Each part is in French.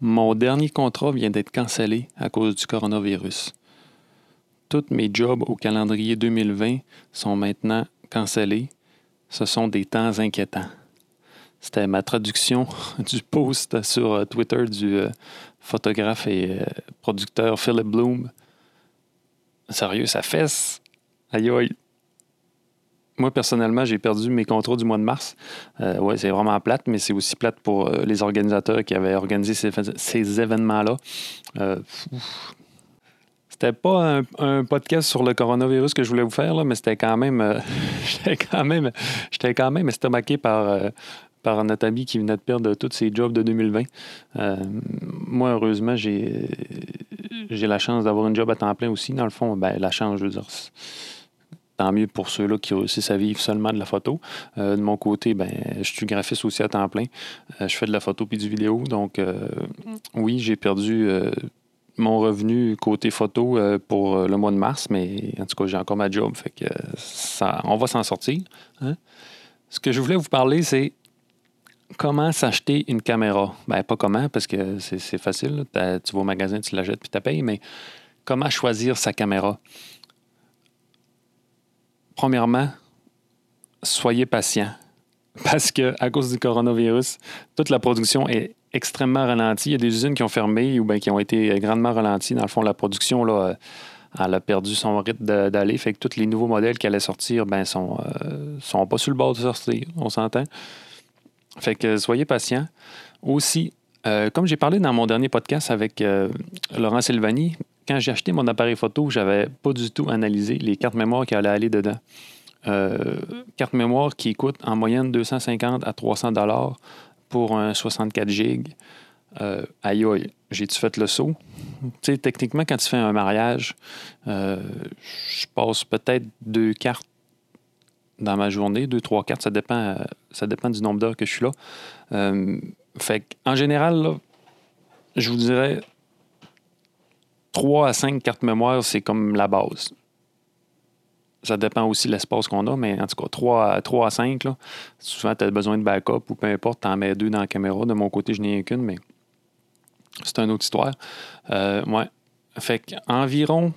Mon dernier contrat vient d'être cancellé à cause du coronavirus. Tous mes jobs au calendrier 2020 sont maintenant cancellés. Ce sont des temps inquiétants. C'était ma traduction du post sur euh, Twitter du euh, photographe et euh, producteur Philip Bloom. Sérieux, ça fesse? Aïe aïe. Moi, personnellement, j'ai perdu mes contrats du mois de mars. Euh, ouais, c'est vraiment plate, mais c'est aussi plate pour euh, les organisateurs qui avaient organisé ces, événements-là. Euh, c'était pas un, podcast sur le coronavirus que je voulais vous faire, mais c'était quand même. j'étais quand même. J'étais quand même estomaqué par. par notre ami qui venait de perdre tous ses jobs de 2020. Euh, moi, heureusement, j'ai la chance d'avoir un job à temps plein aussi. Dans le fond, ben, la chance, je veux dire, tant mieux pour ceux-là qui réussissent à vivre seulement de la photo. Euh, de mon côté, ben, je suis graphiste aussi à temps plein. Euh, je fais de la photo puis du vidéo. Donc, euh, oui, j'ai perdu mon revenu côté photo pour le mois de mars, mais en tout cas, j'ai encore ma job. Fait que ça, on va s'en sortir. hein. Ce que je voulais vous parler, c'est comment s'acheter une caméra. Ben, pas comment, parce que c'est facile. Tu vas au magasin, tu l'achètes puis tu payes, mais comment choisir sa caméra? Premièrement, soyez patient. Parce que à cause du coronavirus, toute la production est extrêmement ralentie. Il y a des usines qui ont fermé ou bien qui ont été grandement ralenties. Dans le fond, la production, là, euh, elle a perdu son rythme d'aller. Fait que tous les nouveaux modèles qui allaient sortir, ben, sont, euh, sont pas sur le bord de sortir. On s'entend? Fait que soyez patient. Aussi, euh, comme j'ai parlé dans mon dernier podcast avec euh, Laurent Silvani, quand j'ai acheté mon appareil photo, j'avais pas du tout analysé les cartes mémoire qui allaient aller dedans. Euh, carte mémoire qui coûte en moyenne 250 à 300 dollars pour un 64 gigs. Euh, aïe aïe, j'ai-tu fait le saut? Tu sais, techniquement, quand tu fais un mariage, euh, je passe peut-être deux cartes dans ma journée, deux, trois cartes, ça dépend, du nombre d'heures que je suis là. En général, je vous dirais 3 à 5 cartes mémoire, c'est comme la base. Ça dépend aussi de l'espace qu'on a, mais en tout cas, 3 à, 3 à 5, là, souvent, tu as besoin de backup ou peu importe, tu en mets deux dans la caméra. De mon côté, je n'ai qu'une, mais c'est une autre histoire. Euh, ouais. Fait qu'environ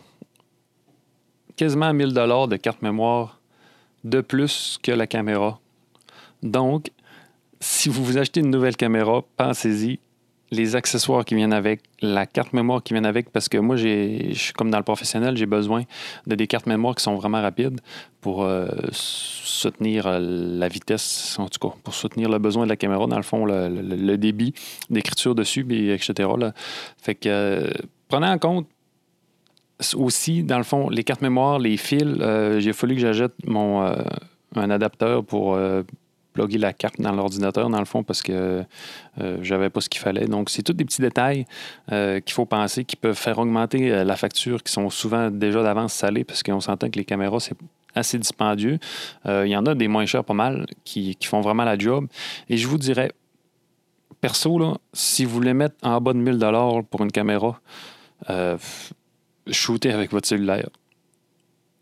quasiment 1000 de carte mémoire de plus que la caméra. Donc, si vous vous achetez une nouvelle caméra, pensez-y. Les accessoires qui viennent avec, la carte mémoire qui vient avec, parce que moi, je suis comme dans le professionnel, j'ai besoin de des cartes mémoire qui sont vraiment rapides pour euh, soutenir euh, la vitesse, en tout cas, pour soutenir le besoin de la caméra, dans le fond, le, débit d'écriture dessus, etc. là. Fait que euh, prenez en compte aussi, dans le fond, les cartes mémoire, les fils, euh, j'ai fallu que j'achète mon un adapteur pour plugger la carte dans l'ordinateur, dans le fond, parce que euh, j'avais pas ce qu'il fallait. Donc, c'est tous des petits détails euh, qu'il faut penser qui peuvent faire augmenter euh, la facture, qui sont souvent déjà d'avance salées, parce qu'on s'entend que les caméras, c'est assez dispendieux. Euh, Il y en a des moins chers pas mal qui, qui font vraiment la job. Et je vous dirais, perso, là, si vous voulez mettre en bas de 1000 pour une caméra, shooter avec votre cellulaire.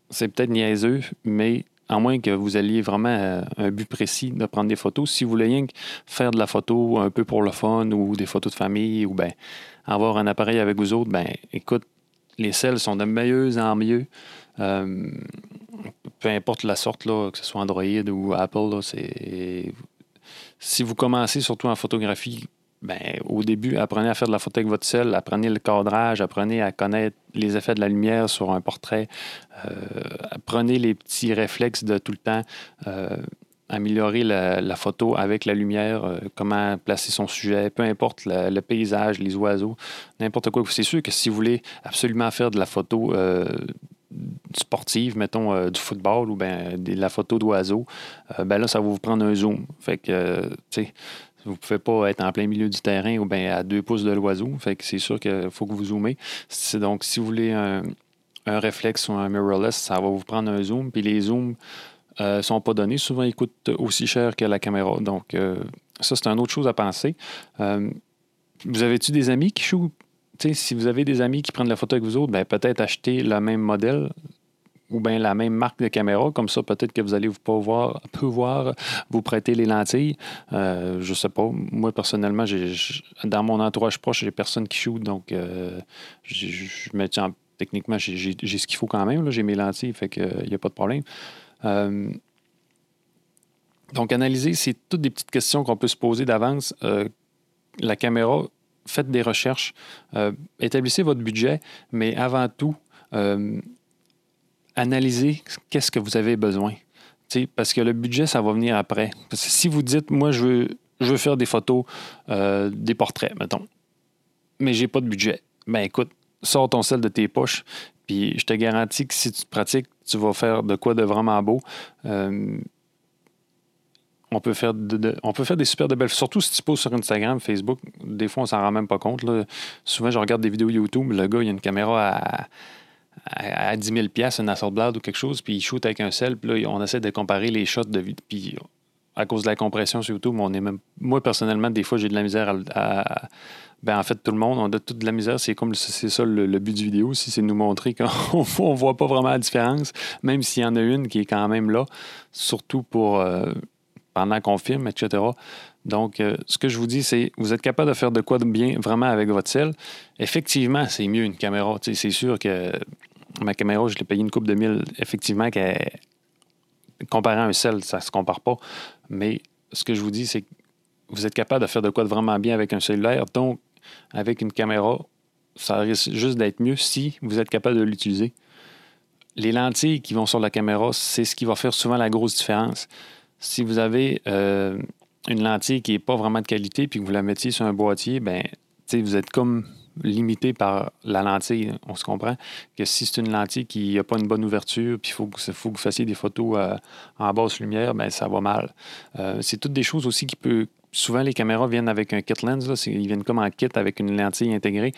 C'est peut-être niaiseux, mais à moins que vous alliez vraiment à un but précis de prendre des photos, si vous voulez faire de la photo un peu pour le fun ou des photos de famille ou ben avoir un appareil avec vous autres, ben écoute, les selles sont de mieux en mieux. Euh, peu importe la sorte, là, que ce soit Android ou Apple, là, si vous commencez surtout en photographie, ben, au début, apprenez à faire de la photo avec votre sel, apprenez le cadrage, apprenez à connaître les effets de la lumière sur un portrait, euh, apprenez les petits réflexes de tout le temps, euh, améliorer la, photo avec la lumière, euh, comment placer son sujet, peu importe le paysage, les oiseaux, n'importe quoi. C'est sûr que si vous voulez absolument faire de la photo euh, sportive, mettons du football ou ben, de la photo d'oiseaux, euh, ben là, ça va vous prendre un zoom. Fait que, tu sais, vous ne pouvez pas être en plein milieu du terrain ou bien à deux pouces de l'oiseau. Fait que c'est sûr qu'il faut que vous zoomez. Donc, si vous voulez un, réflexe ou un mirrorless, ça va vous prendre un zoom. Puis les zooms ne sont pas donnés. Souvent, ils coûtent aussi cher que la caméra. Donc, euh, ça, c'est une autre chose à penser. Euh, vous avez-tu des amis qui shootent? Tu sais, si vous avez des amis qui prennent la photo avec vous autres, ben, peut-être acheter le même modèle ou bien la même marque de caméra. Comme ça, peut-être que vous allez pouvoir, pouvoir vous prêter les lentilles. Euh, je sais pas. Moi, personnellement, dans mon entourage proche, j'ai personne qui shoot, donc euh, je me tiens techniquement, j'ai ce qu'il faut quand même. J'ai mes lentilles, fait n'y a pas de problème. Euh, donc, analyser, c'est toutes des petites questions qu'on peut se poser d'avance. Euh, la caméra, faites des recherches, euh, établissez votre budget, mais avant tout, analysez qu'est-ce que vous avez besoin. parce que le budget, ça va venir après. si vous dites, moi, je veux, je faire des photos, des portraits, mettons, mais j'ai pas de budget, ben écoute, sors ton sel de tes poches, puis je te garantis que si tu pratiques, tu vas faire de quoi de vraiment beau. Euh, on peut, faire on peut faire des super de belles. Surtout si tu poses sur Instagram, Facebook, des fois, on s'en rend même pas compte. Souvent, je regarde des vidéos YouTube, le gars, il a une caméra à, à, 10 000 une Hasselblad ou quelque chose, puis il shoot avec un sel, puis là, on essaie de comparer les shots de vidéo. Puis à cause de la compression sur YouTube, on est même. Moi, personnellement, des fois, j'ai de la misère à ben, en fait, tout le monde, on a toute de la misère. C'est comme c'est ça le, but du vidéo aussi, c'est de nous montrer qu'on ne voit pas vraiment la différence, même s'il y en a une qui est quand même là, surtout pour euh, pendant qu'on filme, etc. Donc, euh, ce que je vous dis, c'est vous êtes capable de faire de quoi de bien vraiment avec votre sel. Effectivement, c'est mieux une caméra. C'est sûr que ma caméra, je l'ai payé une coupe de mille. Effectivement, comparé à un sel, ça ne se compare pas. Mais ce que je vous dis, c'est que vous êtes capable de faire de quoi de vraiment bien avec un cellulaire. Donc, avec une caméra, ça risque juste d'être mieux si vous êtes capable de l'utiliser. Les lentilles qui vont sur la caméra, c'est ce qui va faire souvent la grosse différence. Si vous avez euh, une lentille qui n'est pas vraiment de qualité puis que vous la mettiez sur un boîtier, ben, vous êtes comme limité par la lentille. On se comprend que si c'est une lentille qui n'a pas une bonne ouverture, puis il faut, que vous fassiez des photos euh, en basse lumière, ben ça va mal. Euh, c'est toutes des choses aussi qui peuvent souvent, les caméras viennent avec un kit lens. ils viennent comme en kit avec une lentille intégrée.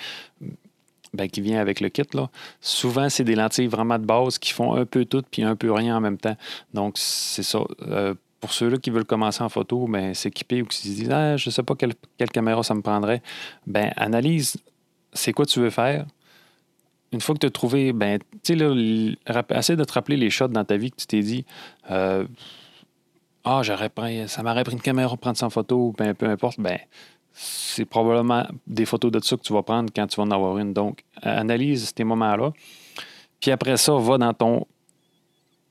Ben, qui vient avec le kit. Là. Souvent, c'est des lentilles vraiment de base qui font un peu tout puis un peu rien en même temps. Donc, c'est ça. Euh, pour ceux-là qui veulent commencer en photo, ben, s'équiper ou qui se disent ah, Je ne sais pas quelle, caméra ça me prendrait, ben, analyse c'est quoi tu veux faire? Une fois que tu as trouvé, ben, tu sais, essaie de te rappeler les shots dans ta vie que tu t'es dit. Euh, ah, j'aurais pris, ça m'aurait pris une caméra pour prendre 100 photos, ben, peu importe, ben, c'est probablement des photos de ça que tu vas prendre quand tu vas en avoir une. Donc, analyse ces moments-là. Puis après ça, va dans ton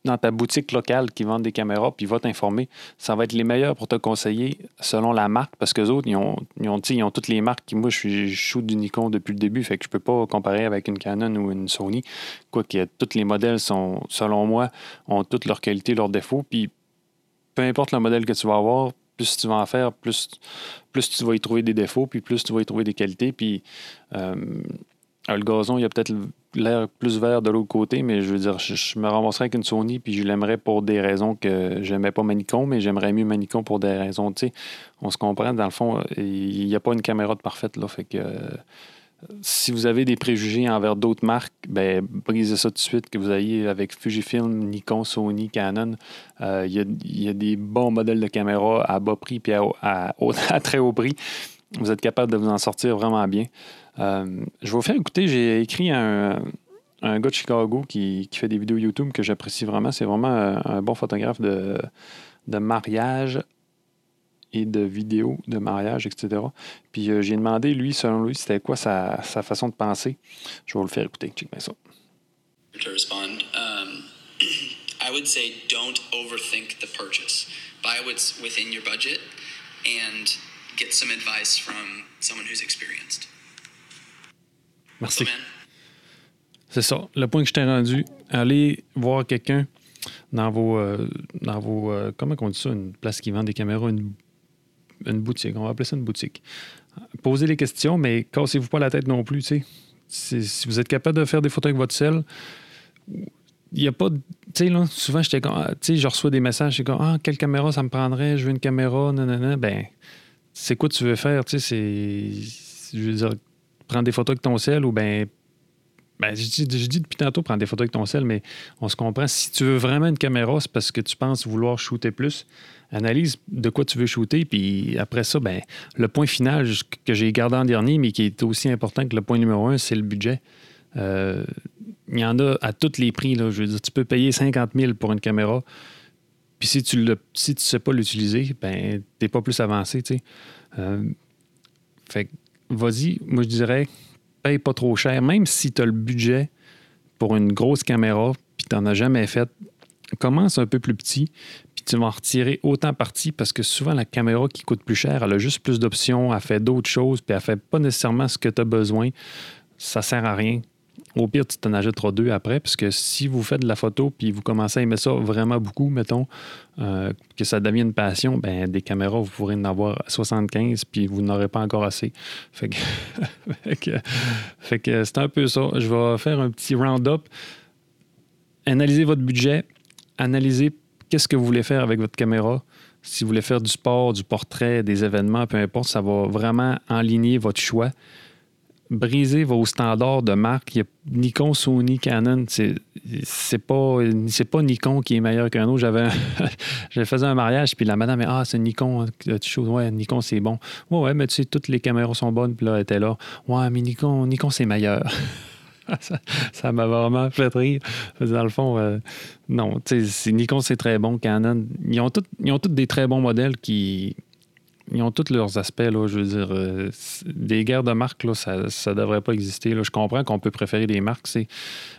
dans ta boutique locale qui vend des caméras, puis va t'informer. Ça va être les meilleurs pour te conseiller selon la marque, parce que les autres, ils ont, ils ont, ils ont toutes les marques. Moi, je suis shoot du Nikon depuis le début, fait que je peux pas comparer avec une Canon ou une Sony. Quoique tous les modèles sont, selon moi, ont toutes leurs qualités, leurs défauts. Puis peu importe le modèle que tu vas avoir, plus tu vas en faire, plus, plus tu vas y trouver des défauts, puis plus tu vas y trouver des qualités. Puis euh, le gazon, il y a peut-être l'air plus vert de l'autre côté, mais je veux dire, je, me ramasserais avec une Sony, puis je l'aimerais pour des raisons que j'aimais pas Manicon, mais j'aimerais mieux Manicon pour des raisons, tu sais, on se comprend, dans le fond, il n'y a pas une caméra de parfaite, là, si vous avez des préjugés envers d'autres marques, ben, brisez ça tout de suite, que vous ayez avec Fujifilm, Nikon, Sony, Canon. Euh, il y, a des bons modèles de caméra à bas prix et à, très haut prix. Vous êtes capable de vous en sortir vraiment bien. Euh, je vais vous faire écouter, j'ai écrit un, un gars de Chicago qui, fait des vidéos YouTube que j'apprécie vraiment. C'est vraiment un, bon photographe de, de mariage et de vidéos de mariage, etc. Puis euh, j'ai demandé, lui, selon lui, c'était quoi sa, sa, façon de penser. Je vais vous le faire écouter. Check bien ça. To respond, um, I would say don't overthink the purchase. Buy what's within your budget and get some advice from someone who's experienced. Merci. C'est ça. Le point que je t'ai rendu, allez voir quelqu'un dans vos, euh, dans vos euh, comment on dit ça, une place qui vend des caméras, une une boutique. On va appeler ça une boutique. Posez les questions, mais cassez-vous pas la tête non plus. Si vous êtes capable de faire des photos avec votre sel, il n'y a pas Tu sais, là, souvent, j'étais comme. Ah, tu sais, je reçois des messages, je comme Ah, quelle caméra ça me prendrait Je veux une caméra, non. Ben, c'est quoi tu veux faire Tu sais, c'est. Je veux dire, prendre des photos avec ton sel ou ben ben, je, dis, depuis tantôt prendre des photos avec ton sel, mais on se comprend. Si tu veux vraiment une caméra, c'est parce que tu penses vouloir shooter plus. Analyse de quoi tu veux shooter, puis après ça, ben, le point final que j'ai gardé en dernier, mais qui est aussi important que le point numéro un, c'est le budget. Euh, il y en a à tous les prix. Là. Je veux dire, tu peux payer 50 000 pour une caméra. Puis si tu ne si tu sais pas l'utiliser, ben t'es pas plus avancé, tu sais. Euh, vas-y, moi je dirais, paye pas trop cher. Même si tu as le budget pour une grosse caméra, puis tu n'en as jamais fait, commence un peu plus petit, puis tu vas en retirer autant parti parce que souvent la caméra qui coûte plus cher, elle a juste plus d'options, elle fait d'autres choses, puis elle fait pas nécessairement ce que tu as besoin. Ça sert à rien. Au pire, tu t'en achèteras deux après, parce que si vous faites de la photo puis vous commencez à aimer ça vraiment beaucoup, mettons, euh, que ça devienne une passion, ben des caméras, vous pourrez en avoir 75 puis vous n'aurez pas encore assez. Fait que, fait que, c'est un peu ça. Je vais faire un petit round-up. Analysez votre budget, analysez qu'est-ce que vous voulez faire avec votre caméra. Si vous voulez faire du sport, du portrait, des événements, peu importe, ça va vraiment enligner votre choix briser vos standards de marque. Il y a Nikon, Sony, Canon. C'est, pas, pas Nikon qui est meilleur qu'un autre. J'avais, j'avais fait un mariage, puis la madame, ah, c'est Nikon. Ouais, Nikon, c'est bon. Ouais, ouais, mais tu sais, toutes les caméras sont bonnes. Puis là, elle était là. Ouais, mais Nikon, Nikon c'est meilleur. ça, m'a vraiment fait rire. Dans le fond, euh, non, tu Nikon, c'est très bon. Canon, ils ont, ils ont tous des très bons modèles qui ils ont tous leurs aspects. Là, je veux dire, euh, des guerres de marque, là, ça ne devrait pas exister. Je comprends qu'on peut préférer des marques.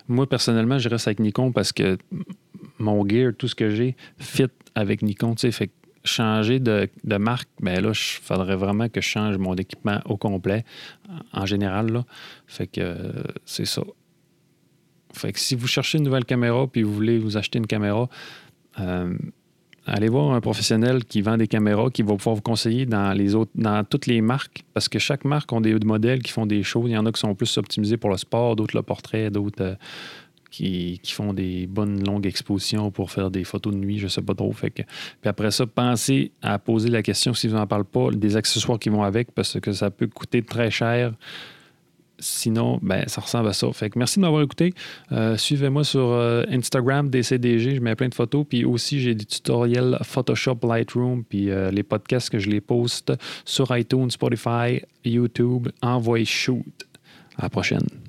Moi, personnellement, je reste avec Nikon parce que mon gear, tout ce que j'ai, fit avec Nikon. Changer de, marque, ben là, il faudrait vraiment que je change mon équipement au complet, en général. Là. Fait que c'est ça. Fait que si vous cherchez une nouvelle caméra puis vous voulez vous acheter une caméra, euh, allez voir un professionnel qui vend des caméras, qui va pouvoir vous conseiller dans les autres, dans toutes les marques, parce que chaque marque a des modèles qui font des choses. Il y en a qui sont plus optimisés pour le sport, d'autres le portrait, d'autres euh, qui, font des bonnes longues expositions pour faire des photos de nuit, je ne sais pas trop. Fait que, puis après ça, pensez à poser la question si vous n'en parlez pas, des accessoires qui vont avec, parce que ça peut coûter très cher sinon, ben, ça ressemble à ça. Fait que merci de m'avoir écouté. Euh, suivez-moi sur euh, Instagram, DCDG, je mets plein de photos. Puis aussi, j'ai des tutoriels Photoshop, Lightroom, puis euh, les podcasts que je les poste sur iTunes, Spotify, YouTube. Envoyez shoot. À la prochaine.